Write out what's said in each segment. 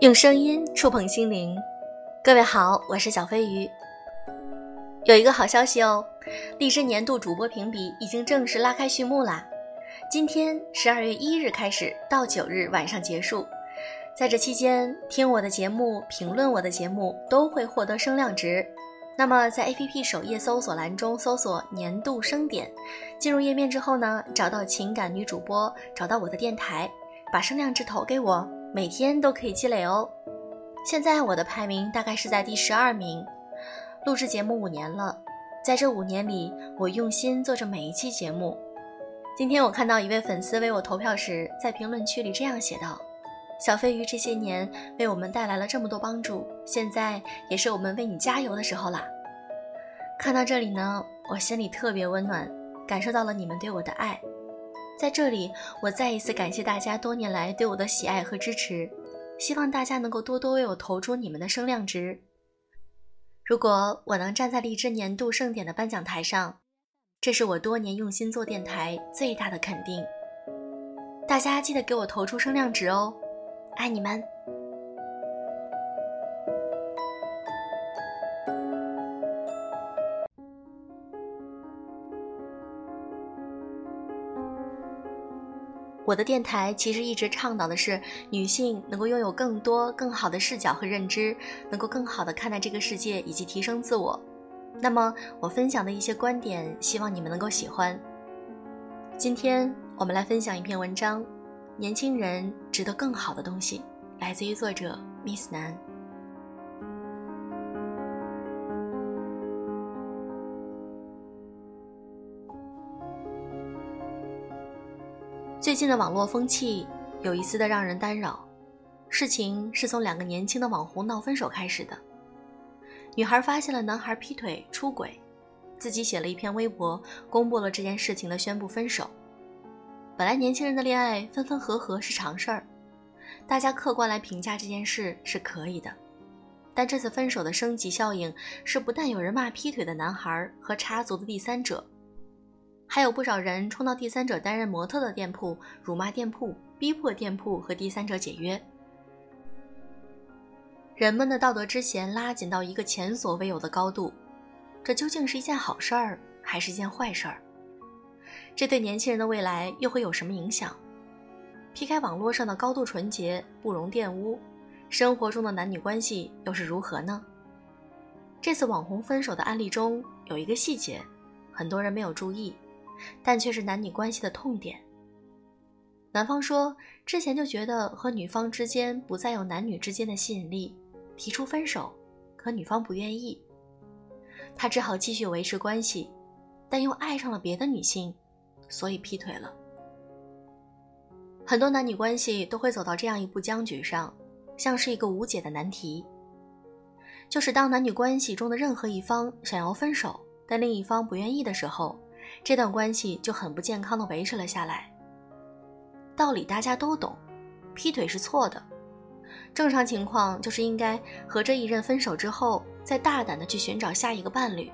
用声音触碰心灵，各位好，我是小飞鱼。有一个好消息哦，荔枝年度主播评比已经正式拉开序幕啦！今天十二月一日开始到九日晚上结束，在这期间听我的节目、评论我的节目都会获得声量值。那么在 APP 首页搜索栏中搜索“年度声点”，进入页面之后呢，找到情感女主播，找到我的电台，把声量值投给我。每天都可以积累哦。现在我的排名大概是在第十二名。录制节目五年了，在这五年里，我用心做着每一期节目。今天我看到一位粉丝为我投票时，在评论区里这样写道：“小飞鱼这些年为我们带来了这么多帮助，现在也是我们为你加油的时候啦。”看到这里呢，我心里特别温暖，感受到了你们对我的爱。在这里，我再一次感谢大家多年来对我的喜爱和支持，希望大家能够多多为我投出你们的声量值。如果我能站在荔枝年度盛典的颁奖台上，这是我多年用心做电台最大的肯定。大家记得给我投出声量值哦，爱你们！我的电台其实一直倡导的是女性能够拥有更多更好的视角和认知，能够更好的看待这个世界以及提升自我。那么我分享的一些观点，希望你们能够喜欢。今天我们来分享一篇文章：年轻人值得更好的东西，来自于作者 Miss 南。最近的网络风气有一丝的让人干扰。事情是从两个年轻的网红闹分手开始的。女孩发现了男孩劈腿出轨，自己写了一篇微博，公布了这件事情的宣布分手。本来年轻人的恋爱分分合合是常事儿，大家客观来评价这件事是可以的。但这次分手的升级效应是，不但有人骂劈腿的男孩和插足的第三者。还有不少人冲到第三者担任模特的店铺，辱骂店铺，逼迫店铺和第三者解约。人们的道德之弦拉紧到一个前所未有的高度，这究竟是一件好事儿，还是一件坏事儿？这对年轻人的未来又会有什么影响？劈开网络上的高度纯洁，不容玷污，生活中的男女关系又是如何呢？这次网红分手的案例中有一个细节，很多人没有注意。但却是男女关系的痛点。男方说，之前就觉得和女方之间不再有男女之间的吸引力，提出分手，可女方不愿意，他只好继续维持关系，但又爱上了别的女性，所以劈腿了。很多男女关系都会走到这样一步僵局上，像是一个无解的难题，就是当男女关系中的任何一方想要分手，但另一方不愿意的时候。这段关系就很不健康的维持了下来。道理大家都懂，劈腿是错的，正常情况就是应该和这一任分手之后，再大胆的去寻找下一个伴侣。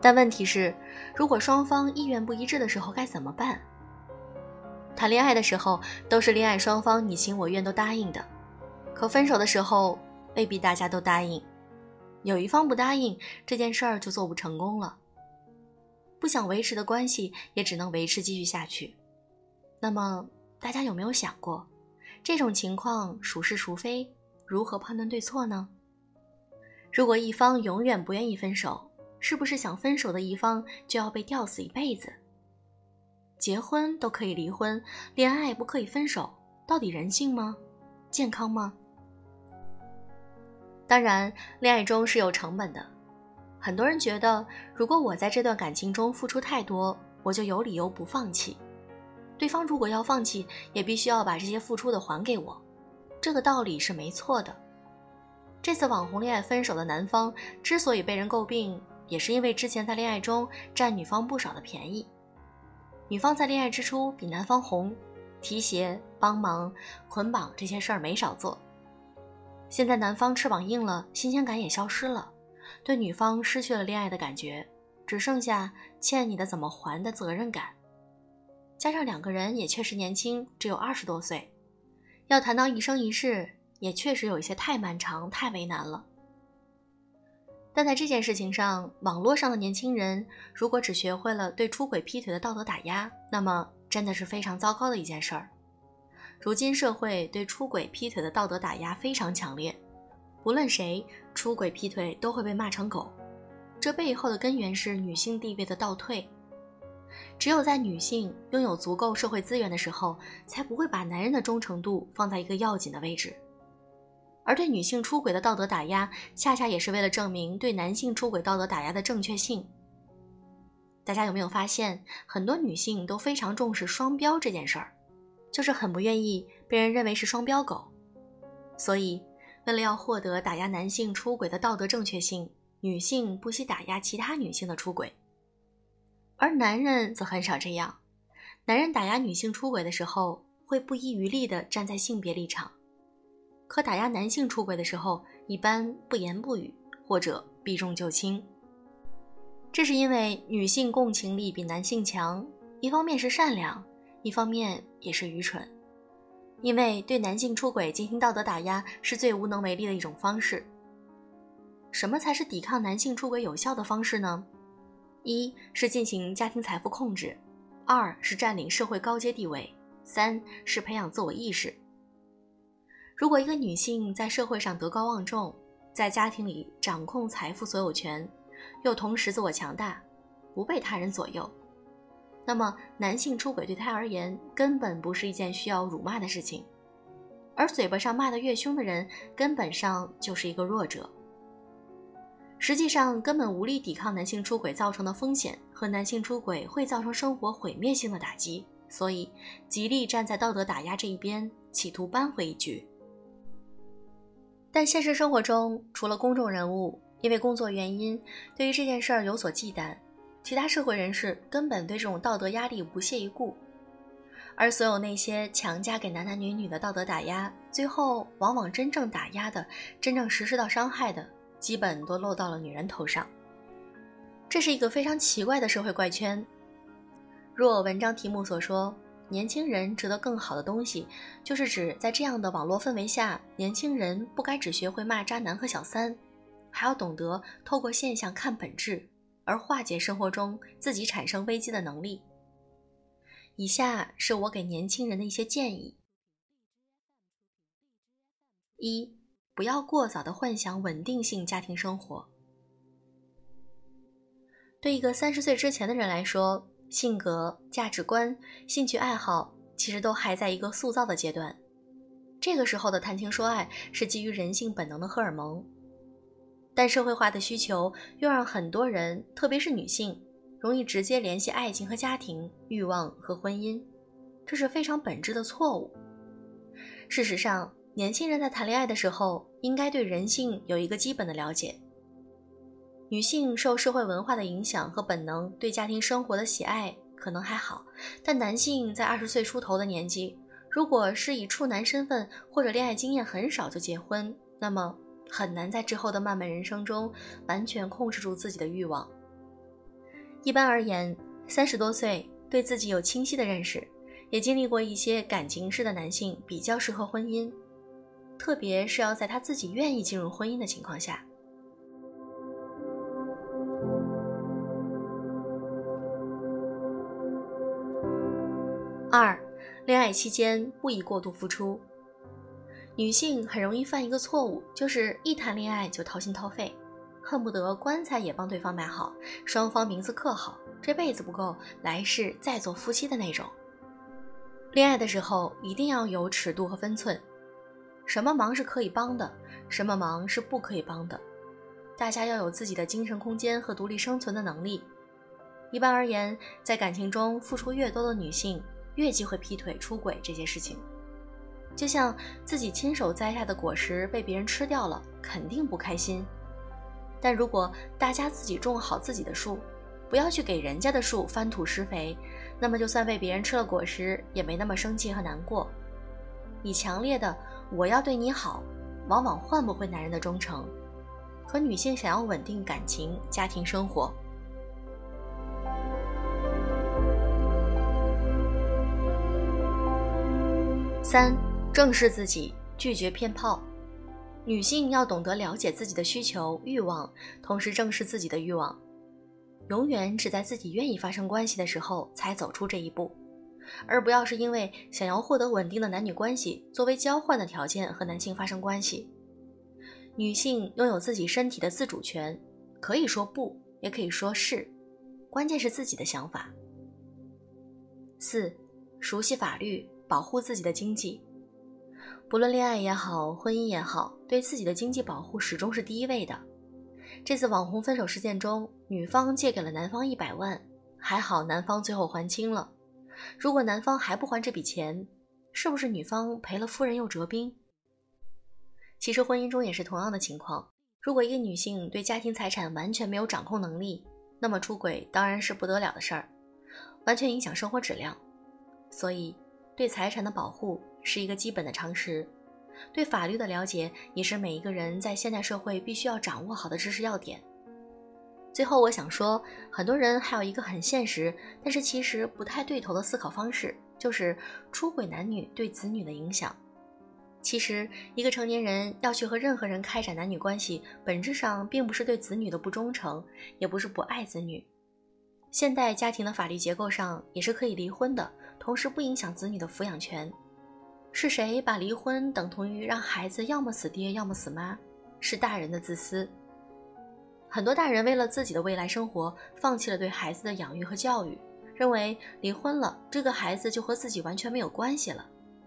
但问题是，如果双方意愿不一致的时候该怎么办？谈恋爱的时候都是恋爱双方你情我愿都答应的，可分手的时候未必大家都答应，有一方不答应，这件事儿就做不成功了。不想维持的关系也只能维持继续下去。那么，大家有没有想过，这种情况孰是孰非？如何判断对错呢？如果一方永远不愿意分手，是不是想分手的一方就要被吊死一辈子？结婚都可以离婚，恋爱不可以分手，到底人性吗？健康吗？当然，恋爱中是有成本的。很多人觉得，如果我在这段感情中付出太多，我就有理由不放弃。对方如果要放弃，也必须要把这些付出的还给我。这个道理是没错的。这次网红恋爱分手的男方之所以被人诟病，也是因为之前在恋爱中占女方不少的便宜。女方在恋爱之初比男方红，提鞋、帮忙、捆绑这些事儿没少做。现在男方翅膀硬了，新鲜感也消失了。对女方失去了恋爱的感觉，只剩下欠你的怎么还的责任感。加上两个人也确实年轻，只有二十多岁，要谈到一生一世，也确实有一些太漫长、太为难了。但在这件事情上，网络上的年轻人如果只学会了对出轨劈腿的道德打压，那么真的是非常糟糕的一件事儿。如今社会对出轨劈腿的道德打压非常强烈，不论谁出轨劈腿都会被骂成狗。这背后的根源是女性地位的倒退。只有在女性拥有足够社会资源的时候，才不会把男人的忠诚度放在一个要紧的位置。而对女性出轨的道德打压，恰恰也是为了证明对男性出轨道德打压的正确性。大家有没有发现，很多女性都非常重视双标这件事儿，就是很不愿意被人认为是双标狗。所以，为了要获得打压男性出轨的道德正确性，女性不惜打压其他女性的出轨。而男人则很少这样，男人打压女性出轨的时候，会不遗余力地站在性别立场；可打压男性出轨的时候，一般不言不语或者避重就轻。这是因为女性共情力比男性强，一方面是善良，一方面也是愚蠢。因为对男性出轨进行道德打压是最无能为力的一种方式。什么才是抵抗男性出轨有效的方式呢？一是进行家庭财富控制，二是占领社会高阶地位，三是培养自我意识。如果一个女性在社会上德高望重，在家庭里掌控财富所有权，又同时自我强大，不被他人左右，那么男性出轨对她而言根本不是一件需要辱骂的事情，而嘴巴上骂得越凶的人，根本上就是一个弱者。实际上根本无力抵抗男性出轨造成的风险和男性出轨会造成生活毁灭性的打击，所以极力站在道德打压这一边，企图扳回一局。但现实生活中，除了公众人物因为工作原因对于这件事儿有所忌惮，其他社会人士根本对这种道德压力不屑一顾。而所有那些强加给男男女女的道德打压，最后往往真正打压的、真正实施到伤害的。基本都落到了女人头上，这是一个非常奇怪的社会怪圈。若文章题目所说，年轻人值得更好的东西，就是指在这样的网络氛围下，年轻人不该只学会骂渣男和小三，还要懂得透过现象看本质，而化解生活中自己产生危机的能力。以下是我给年轻人的一些建议：一。不要过早的幻想稳定性家庭生活。对一个三十岁之前的人来说，性格、价值观、兴趣爱好其实都还在一个塑造的阶段。这个时候的谈情说爱是基于人性本能的荷尔蒙，但社会化的需求又让很多人，特别是女性，容易直接联系爱情和家庭、欲望和婚姻，这是非常本质的错误。事实上。年轻人在谈恋爱的时候，应该对人性有一个基本的了解。女性受社会文化的影响和本能对家庭生活的喜爱可能还好，但男性在二十岁出头的年纪，如果是以处男身份或者恋爱经验很少就结婚，那么很难在之后的漫漫人生中完全控制住自己的欲望。一般而言，三十多岁对自己有清晰的认识，也经历过一些感情事的男性比较适合婚姻。特别是要在他自己愿意进入婚姻的情况下。二，恋爱期间不宜过度付出。女性很容易犯一个错误，就是一谈恋爱就掏心掏肺，恨不得棺材也帮对方买好，双方名字刻好，这辈子不够，来世再做夫妻的那种。恋爱的时候一定要有尺度和分寸。什么忙是可以帮的，什么忙是不可以帮的，大家要有自己的精神空间和独立生存的能力。一般而言，在感情中付出越多的女性，越忌讳劈腿、出轨这些事情。就像自己亲手栽下的果实被别人吃掉了，肯定不开心。但如果大家自己种好自己的树，不要去给人家的树翻土施肥，那么就算被别人吃了果实，也没那么生气和难过。以强烈的。我要对你好，往往换不回男人的忠诚。和女性想要稳定感情、家庭生活。三，正视自己，拒绝骗炮。女性要懂得了解自己的需求、欲望，同时正视自己的欲望。永远只在自己愿意发生关系的时候才走出这一步，而不要是因为想要获得稳定的男女关系作为交换的条件和男性发生关系。女性拥有自己身体的自主权，可以说不，也可以说是，关键是自己的想法。四，熟悉法律，保护自己的经济。不论恋爱也好，婚姻也好，对自己的经济保护始终是第一位的。这次网红分手事件中，女方借给了男方一百万，还好男方最后还清了。如果男方还不还这笔钱，是不是女方赔了夫人又折兵？其实婚姻中也是同样的情况。如果一个女性对家庭财产完全没有掌控能力，那么出轨当然是不得了的事儿，完全影响生活质量。所以，对财产的保护是一个基本的常识。对法律的了解也是每一个人在现代社会必须要掌握好的知识要点。最后，我想说，很多人还有一个很现实，但是其实不太对头的思考方式，就是出轨男女对子女的影响。其实，一个成年人要去和任何人开展男女关系，本质上并不是对子女的不忠诚，也不是不爱子女。现代家庭的法律结构上也是可以离婚的，同时不影响子女的抚养权。是谁把离婚等同于让孩子要么死爹要么死妈？是大人的自私。很多大人为了自己的未来生活，放弃了对孩子的养育和教育，认为离婚了这个孩子就和自己完全没有关系了。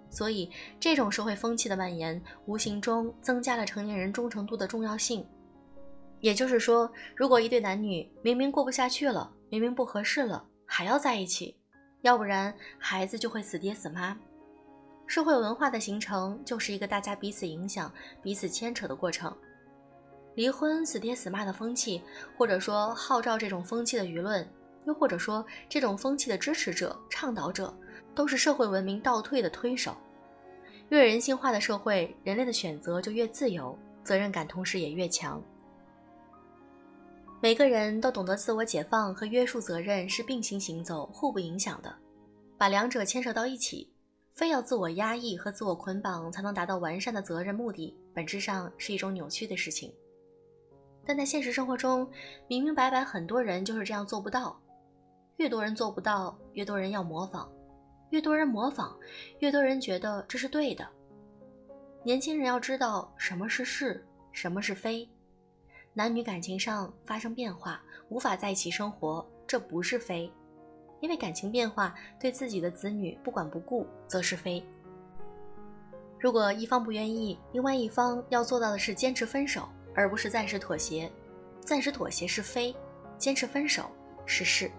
所以，这种社会风气的蔓延，无形中增加了成年人忠诚度的重要性。也就是说，如果一对男女明明过不下去了，明明不合适了，还要在一起，要不然孩子就会死爹死妈。社会文化的形成就是一个大家彼此影响、彼此牵扯的过程。离婚死爹死妈的风气，或者说号召这种风气的舆论，又或者说这种风气的支持者、倡导者，都是社会文明倒退的推手。越人性化的社会，人类的选择就越自由，责任感同时也越强。每个人都懂得自我解放和约束责任是并行行走、互不影响的，把两者牵扯到一起。非要自我压抑和自我捆绑才能达到完善的责任目的，本质上是一种扭曲的事情。但在现实生活中，明明白白很多人就是这样做不到。越多人做不到，越多人要模仿；越多人模仿，越多人觉得这是对的。年轻人要知道什么是是，什么是非。男女感情上发生变化，无法在一起生活，这不是非。因为感情变化，对自己的子女不管不顾，则是非。如果一方不愿意，另外一方要做到的是坚持分手，而不是暂时妥协。暂时妥协是非，坚持分手是是。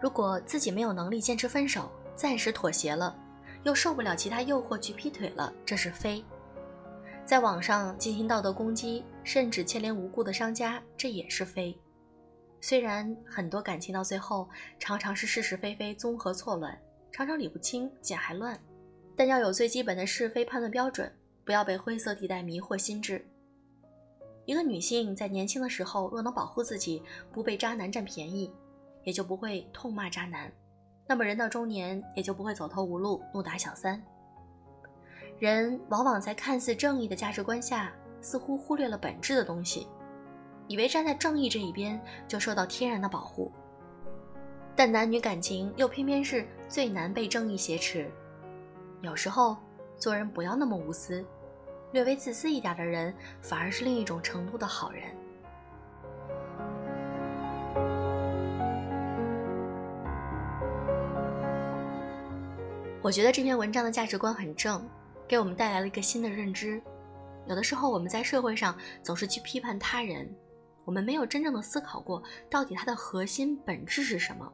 如果自己没有能力坚持分手，暂时妥协了，又受不了其他诱惑去劈腿了，这是非。在网上进行道德攻击，甚至牵连无辜的商家，这也是非。虽然很多感情到最后常常是是是非非综合错乱，常常理不清解还乱，但要有最基本的是非判断标准，不要被灰色地带迷惑心智。一个女性在年轻的时候若能保护自己不被渣男占便宜，也就不会痛骂渣男，那么人到中年也就不会走投无路怒打小三。人往往在看似正义的价值观下，似乎忽略了本质的东西。以为站在正义这一边就受到天然的保护，但男女感情又偏偏是最难被正义挟持。有时候做人不要那么无私，略微自私一点的人反而是另一种程度的好人。我觉得这篇文章的价值观很正，给我们带来了一个新的认知。有的时候我们在社会上总是去批判他人。我们没有真正的思考过，到底它的核心本质是什么？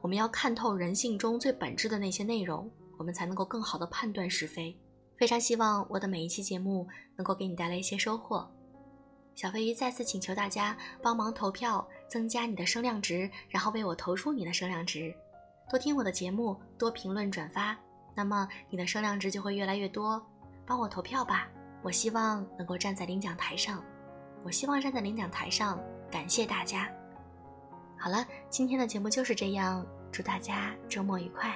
我们要看透人性中最本质的那些内容，我们才能够更好的判断是非。非常希望我的每一期节目能够给你带来一些收获。小飞鱼再次请求大家帮忙投票，增加你的声量值，然后为我投出你的声量值。多听我的节目，多评论转发，那么你的声量值就会越来越多。帮我投票吧，我希望能够站在领奖台上。我希望站在领奖台上，感谢大家。好了，今天的节目就是这样，祝大家周末愉快。